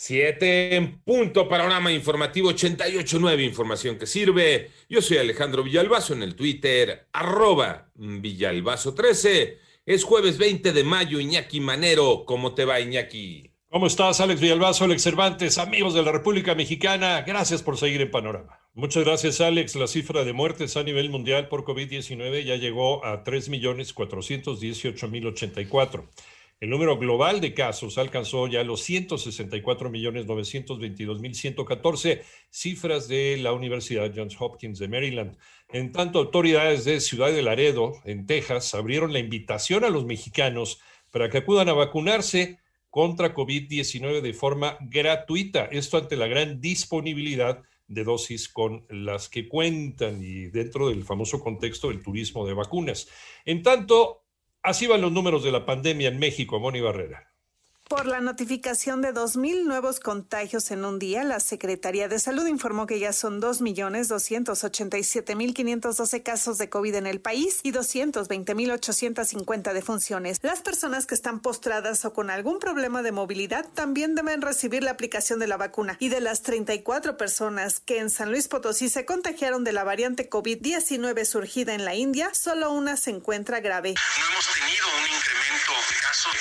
7 en punto, panorama informativo 88.9, información que sirve. Yo soy Alejandro Villalbazo en el Twitter, arroba Villalbazo13. Es jueves 20 de mayo, Iñaki Manero. ¿Cómo te va, Iñaki? ¿Cómo estás, Alex Villalbazo, Alex Cervantes, amigos de la República Mexicana? Gracias por seguir en Panorama. Muchas gracias, Alex. La cifra de muertes a nivel mundial por COVID-19 ya llegó a 3.418.084. El número global de casos alcanzó ya los 164.922.114, cifras de la Universidad Johns Hopkins de Maryland. En tanto, autoridades de Ciudad de Laredo, en Texas, abrieron la invitación a los mexicanos para que acudan a vacunarse contra COVID-19 de forma gratuita. Esto ante la gran disponibilidad de dosis con las que cuentan y dentro del famoso contexto del turismo de vacunas. En tanto, Así van los números de la pandemia en México, Moni Barrera. Por la notificación de 2.000 nuevos contagios en un día, la Secretaría de Salud informó que ya son 2.287.512 casos de COVID en el país y 220.850 defunciones. Las personas que están postradas o con algún problema de movilidad también deben recibir la aplicación de la vacuna. Y de las 34 personas que en San Luis Potosí se contagiaron de la variante COVID-19 surgida en la India, solo una se encuentra grave. No hemos tenido un incremento de casos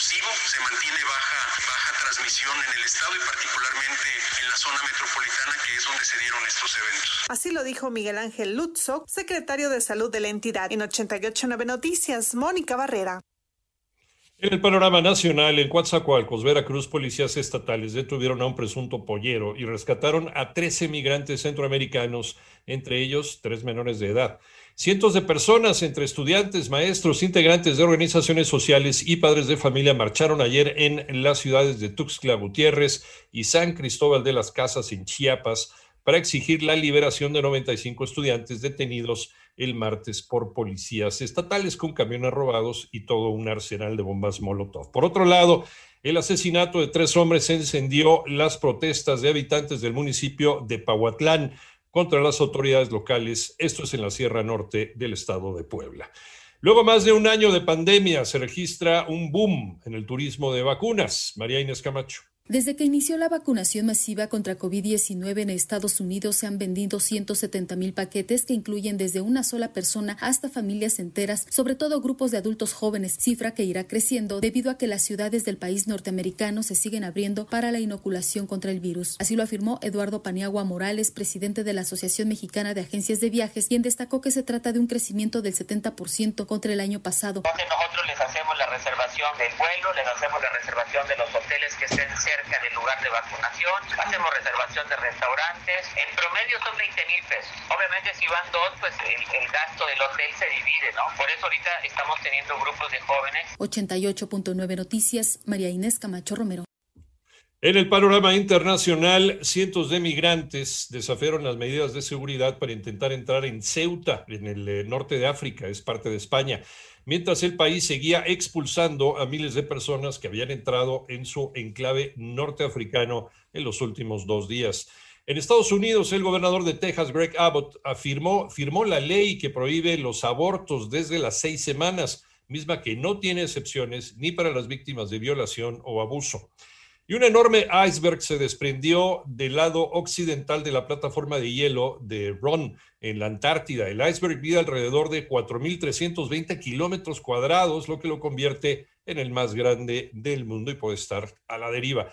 explosivo, se mantiene baja, baja transmisión en el estado y particularmente en la zona metropolitana, que es donde se dieron estos eventos. Así lo dijo Miguel Ángel Lutzo, secretario de Salud de la entidad. En 889 Noticias, Mónica Barrera. En el panorama nacional, en Coatzacoalcos, Veracruz, policías estatales detuvieron a un presunto pollero y rescataron a 13 migrantes centroamericanos, entre ellos tres menores de edad. Cientos de personas, entre estudiantes, maestros, integrantes de organizaciones sociales y padres de familia, marcharon ayer en las ciudades de Tuxtla Gutiérrez y San Cristóbal de las Casas, en Chiapas, para exigir la liberación de 95 estudiantes detenidos el martes por policías estatales con camiones robados y todo un arsenal de bombas Molotov. Por otro lado, el asesinato de tres hombres encendió las protestas de habitantes del municipio de Pahuatlán contra las autoridades locales. Esto es en la Sierra Norte del estado de Puebla. Luego más de un año de pandemia se registra un boom en el turismo de vacunas. María Inés Camacho. Desde que inició la vacunación masiva contra COVID-19 en Estados Unidos se han vendido 170 mil paquetes que incluyen desde una sola persona hasta familias enteras, sobre todo grupos de adultos jóvenes, cifra que irá creciendo debido a que las ciudades del país norteamericano se siguen abriendo para la inoculación contra el virus. Así lo afirmó Eduardo Paniagua Morales, presidente de la Asociación Mexicana de Agencias de Viajes, quien destacó que se trata de un crecimiento del 70% contra el año pasado. Nosotros les hacemos la reservación del vuelo, les hacemos la reservación de los hoteles que estén cerca del lugar de vacunación, hacemos reservación de restaurantes, en promedio son 20 mil pesos. Obviamente si van dos, pues el, el, gasto del hotel se divide, ¿no? Por eso ahorita estamos teniendo grupos de jóvenes. 88.9 Noticias, María Inés Camacho Romero. En el panorama internacional, cientos de migrantes desafiaron las medidas de seguridad para intentar entrar en Ceuta, en el eh, norte de África, es parte de España mientras el país seguía expulsando a miles de personas que habían entrado en su enclave norteafricano en los últimos dos días. En Estados Unidos, el gobernador de Texas, Greg Abbott, firmó la ley que prohíbe los abortos desde las seis semanas, misma que no tiene excepciones ni para las víctimas de violación o abuso. Y un enorme iceberg se desprendió del lado occidental de la plataforma de hielo de Ron en la Antártida. El iceberg mide alrededor de 4.320 kilómetros cuadrados, lo que lo convierte en el más grande del mundo y puede estar a la deriva.